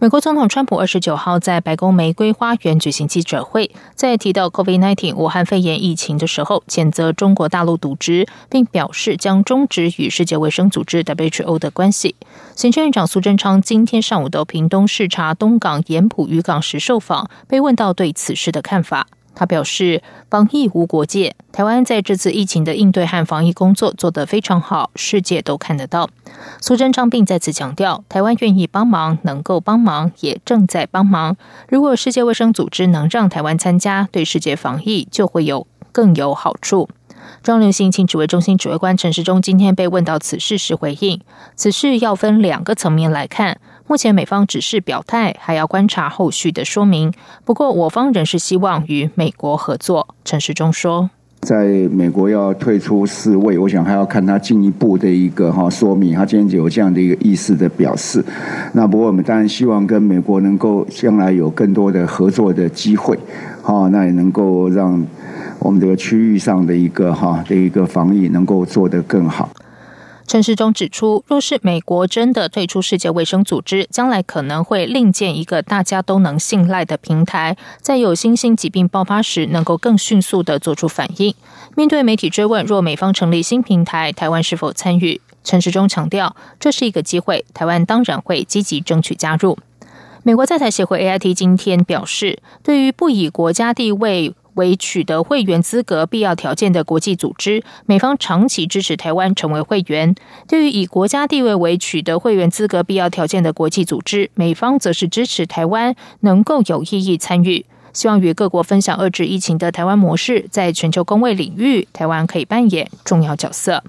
美国总统川普二十九号在白宫玫瑰花园举行记者会，在提到 COVID-19 武汉肺炎疫情的时候，谴责中国大陆渎职，并表示将终止与世界卫生组织 WHO 的关系。行政院长苏贞昌今天上午到屏东视察东港盐埔渔港时受访，被问到对此事的看法。他表示，防疫无国界，台湾在这次疫情的应对和防疫工作做得非常好，世界都看得到。苏贞昌并再次强调，台湾愿意帮忙，能够帮忙，也正在帮忙。如果世界卫生组织能让台湾参加，对世界防疫就会有更有好处。中流行情指挥中心指挥官陈时中今天被问到此事时回应，此事要分两个层面来看。目前美方只是表态，还要观察后续的说明。不过，我方仍是希望与美国合作。陈时中说：“在美国要退出世卫，我想还要看他进一步的一个哈说明。他今天就有这样的一个意思的表示。那不过我们当然希望跟美国能够将来有更多的合作的机会。好，那也能够让我们这个区域上的一个哈的一个防疫能够做得更好。”陈时中指出，若是美国真的退出世界卫生组织，将来可能会另建一个大家都能信赖的平台，在有新兴疾病爆发时，能够更迅速的做出反应。面对媒体追问，若美方成立新平台，台湾是否参与？陈时中强调，这是一个机会，台湾当然会积极争取加入。美国在台协会 AIT 今天表示，对于不以国家地位。为取得会员资格必要条件的国际组织，美方长期支持台湾成为会员。对于以国家地位为取得会员资格必要条件的国际组织，美方则是支持台湾能够有意义参与，希望与各国分享遏制疫情的台湾模式，在全球公卫领域，台湾可以扮演重要角色。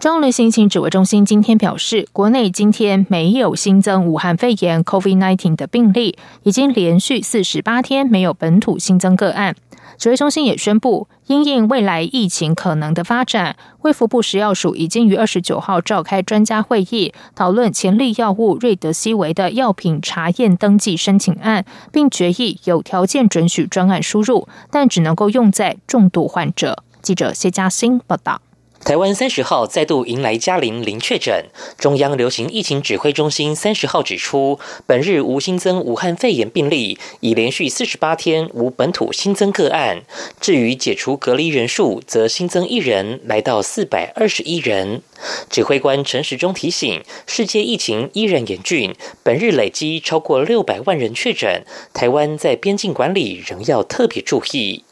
中央流行情指挥中心今天表示，国内今天没有新增武汉肺炎 （COVID-19） 的病例，已经连续四十八天没有本土新增个案。指挥中心也宣布，因应未来疫情可能的发展，卫福部食药署已经于二十九号召开专家会议，讨论潜力药物瑞德西韦的药品查验登记申请案，并决议有条件准许专案输入，但只能够用在重度患者。记者谢嘉欣报道。台湾三十号再度迎来嘉陵零确诊，中央流行疫情指挥中心三十号指出，本日无新增武汉肺炎病例，已连续四十八天无本土新增个案。至于解除隔离人数，则新增一人，来到四百二十一人。指挥官陈时中提醒，世界疫情依然严峻，本日累积超过六百万人确诊，台湾在边境管理仍要特别注意。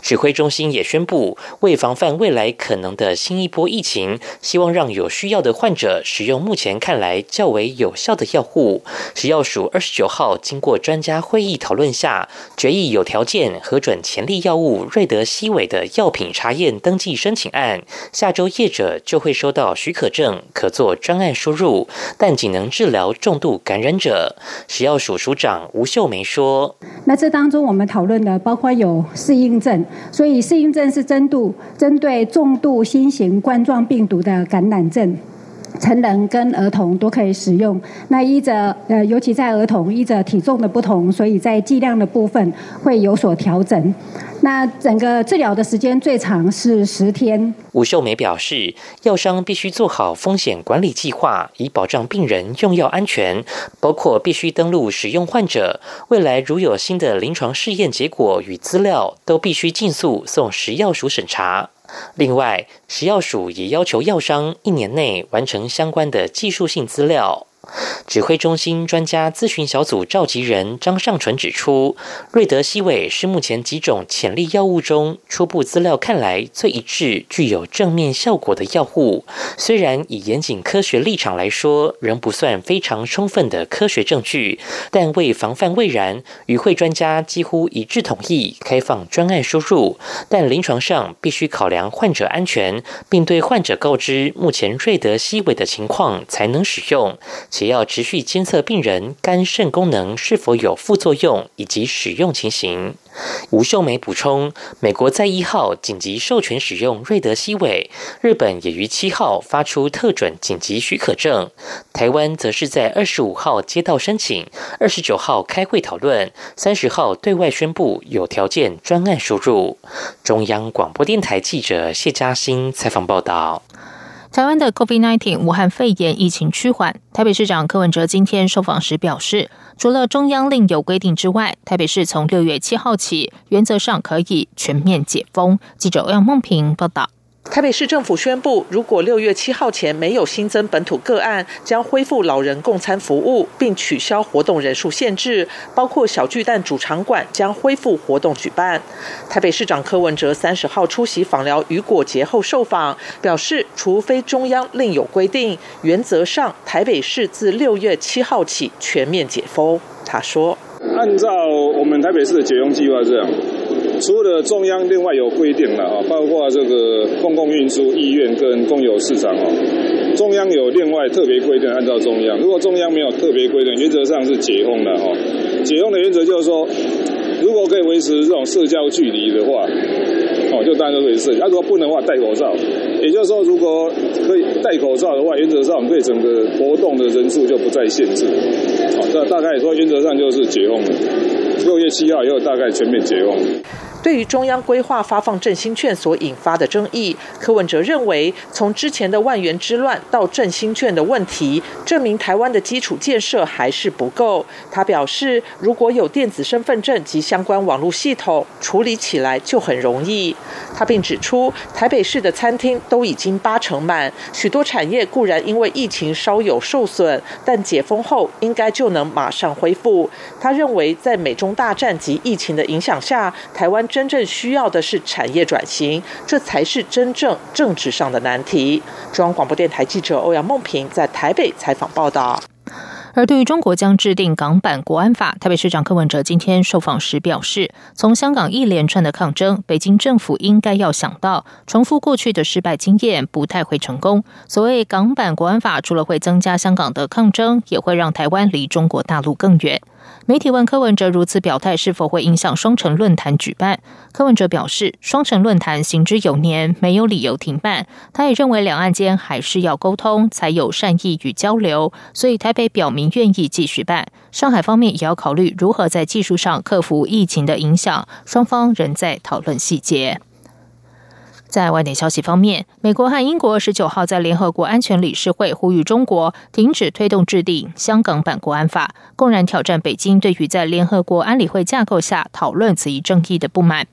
指挥中心也宣布，为防范未来可能的新一波疫情，希望让有需要的患者使用目前看来较为有效的药物。食药署二十九号经过专家会议讨论下，决议有条件核准潜力药物瑞德西韦的药品查验登记申请案。下周业者就会收到许可证，可做专案输入，但仅能治疗重度感染者。食药署署长吴秀梅说：“那这当中我们讨论的包括有适应。”症，所以适应症是针度针对重度新型冠状病毒的感染症，成人跟儿童都可以使用。那依着呃，尤其在儿童依着体重的不同，所以在剂量的部分会有所调整。那整个治疗的时间最长是十天。吴秀梅表示，药商必须做好风险管理计划，以保障病人用药安全，包括必须登录使用患者。未来如有新的临床试验结果与资料，都必须尽速送食药署审查。另外，食药署也要求药商一年内完成相关的技术性资料。指挥中心专家咨询小组召集人张尚纯指出，瑞德西韦是目前几种潜力药物中初步资料看来最一致、具有正面效果的药物。虽然以严谨科学立场来说，仍不算非常充分的科学证据，但为防范未然，与会专家几乎一致同意开放专案输入。但临床上必须考量患者安全，并对患者告知目前瑞德西韦的情况，才能使用。且要持续监测病人肝肾功能是否有副作用以及使用情形。吴秀梅补充，美国在一号紧急授权使用瑞德西韦，日本也于七号发出特准紧急许可证，台湾则是在二十五号接到申请，二十九号开会讨论，三十号对外宣布有条件专案输入。中央广播电台记者谢嘉欣采访报道。台湾的 COVID-19 武汉肺炎疫情趋缓，台北市长柯文哲今天受访时表示，除了中央另有规定之外，台北市从六月七号起，原则上可以全面解封。记者欧阳梦平报道。台北市政府宣布，如果六月七号前没有新增本土个案，将恢复老人共餐服务，并取消活动人数限制，包括小巨蛋主场馆将恢复活动举办。台北市长柯文哲三十号出席访疗雨果节后受访，表示，除非中央另有规定，原则上台北市自六月七号起全面解封。他说：“按照我们台北市的解封计划这样。”除了中央另外有规定了啊，包括这个公共运输、医院跟公有市场哦，中央有另外特别规定，按照中央。如果中央没有特别规定，原则上是解封的哦。解封的原则就是说，如果可以维持这种社交距离的话，哦，就当然可以设。如果不能的话，戴口罩。也就是说，如果可以戴口罩的话，原则上对整个活动的人数就不再限制。好，这大概说原则上就是解封了。六月七号以后，大概全面解封。对于中央规划发放振兴券所引发的争议，柯文哲认为，从之前的万元之乱到振兴券的问题，证明台湾的基础建设还是不够。他表示，如果有电子身份证及相关网络系统，处理起来就很容易。他并指出，台北市的餐厅都已经八成满，许多产业固然因为疫情稍有受损，但解封后应该就能马上恢复。他认为，在美中大战及疫情的影响下，台湾。真正需要的是产业转型，这才是真正政治上的难题。中央广播电台记者欧阳梦平在台北采访报道。而对于中国将制定港版国安法，台北市长柯文哲今天受访时表示，从香港一连串的抗争，北京政府应该要想到，重复过去的失败经验不太会成功。所谓港版国安法，除了会增加香港的抗争，也会让台湾离中国大陆更远。媒体问柯文哲如此表态是否会影响双城论坛举办？柯文哲表示，双城论坛行之有年，没有理由停办。他也认为两岸间还是要沟通，才有善意与交流。所以台北表明愿意继续办。上海方面也要考虑如何在技术上克服疫情的影响，双方仍在讨论细节。在外电消息方面，美国和英国十九号在联合国安全理事会呼吁中国停止推动制定香港版国安法，公然挑战北京对于在联合国安理会架构下讨论此一争议的不满。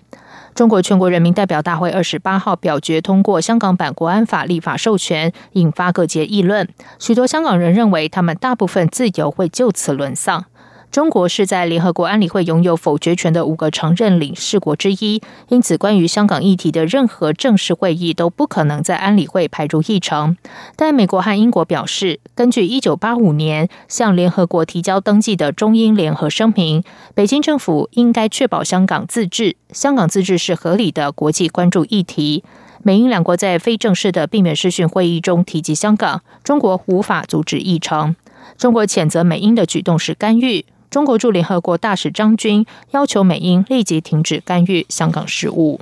中国全国人民代表大会二十八号表决通过香港版国安法立法授权，引发各界议论。许多香港人认为，他们大部分自由会就此沦丧。中国是在联合国安理会拥有否决权的五个常任理事国之一，因此关于香港议题的任何正式会议都不可能在安理会排入议程。但美国和英国表示，根据一九八五年向联合国提交登记的中英联合声明，北京政府应该确保香港自治，香港自治是合理的国际关注议题。美英两国在非正式的避免视讯会议中提及香港，中国无法阻止议程。中国谴责美英的举动是干预。中国驻联合国大使张军要求美英立即停止干预香港事务。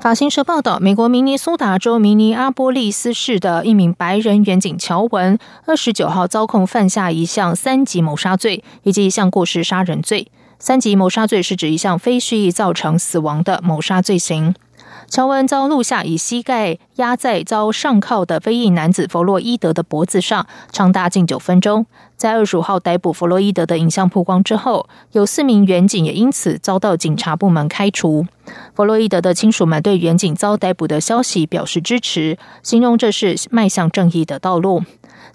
法新社报道，美国明尼苏达州明尼阿波利斯市的一名白人远警乔文，二十九号遭控犯下一项三级谋杀罪以及一项过失杀人罪。三级谋杀罪是指一项非蓄意造成死亡的谋杀罪行。乔文遭录下以膝盖压在遭上铐的非裔男子弗洛伊德的脖子上，长达近九分钟。在二十五号逮捕弗洛伊德的影像曝光之后，有四名远警也因此遭到警察部门开除。弗洛伊德的亲属们对远警遭逮捕的消息表示支持，形容这是迈向正义的道路。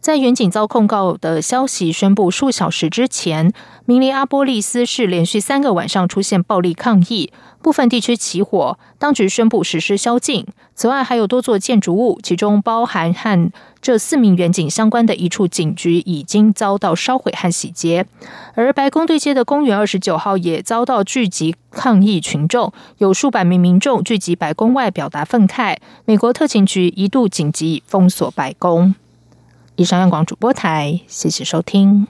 在远景遭控告的消息宣布数小时之前，明尼阿波利斯市连续三个晚上出现暴力抗议，部分地区起火，当局宣布实施宵禁。此外，还有多座建筑物，其中包含和这四名远景相关的一处警局，已经遭到烧毁和洗劫。而白宫对街的公园二十九号也遭到聚集抗议群众，有数百名民众聚集白宫外表达愤慨。美国特勤局一度紧急封锁白宫。以上央广主播台，谢谢收听。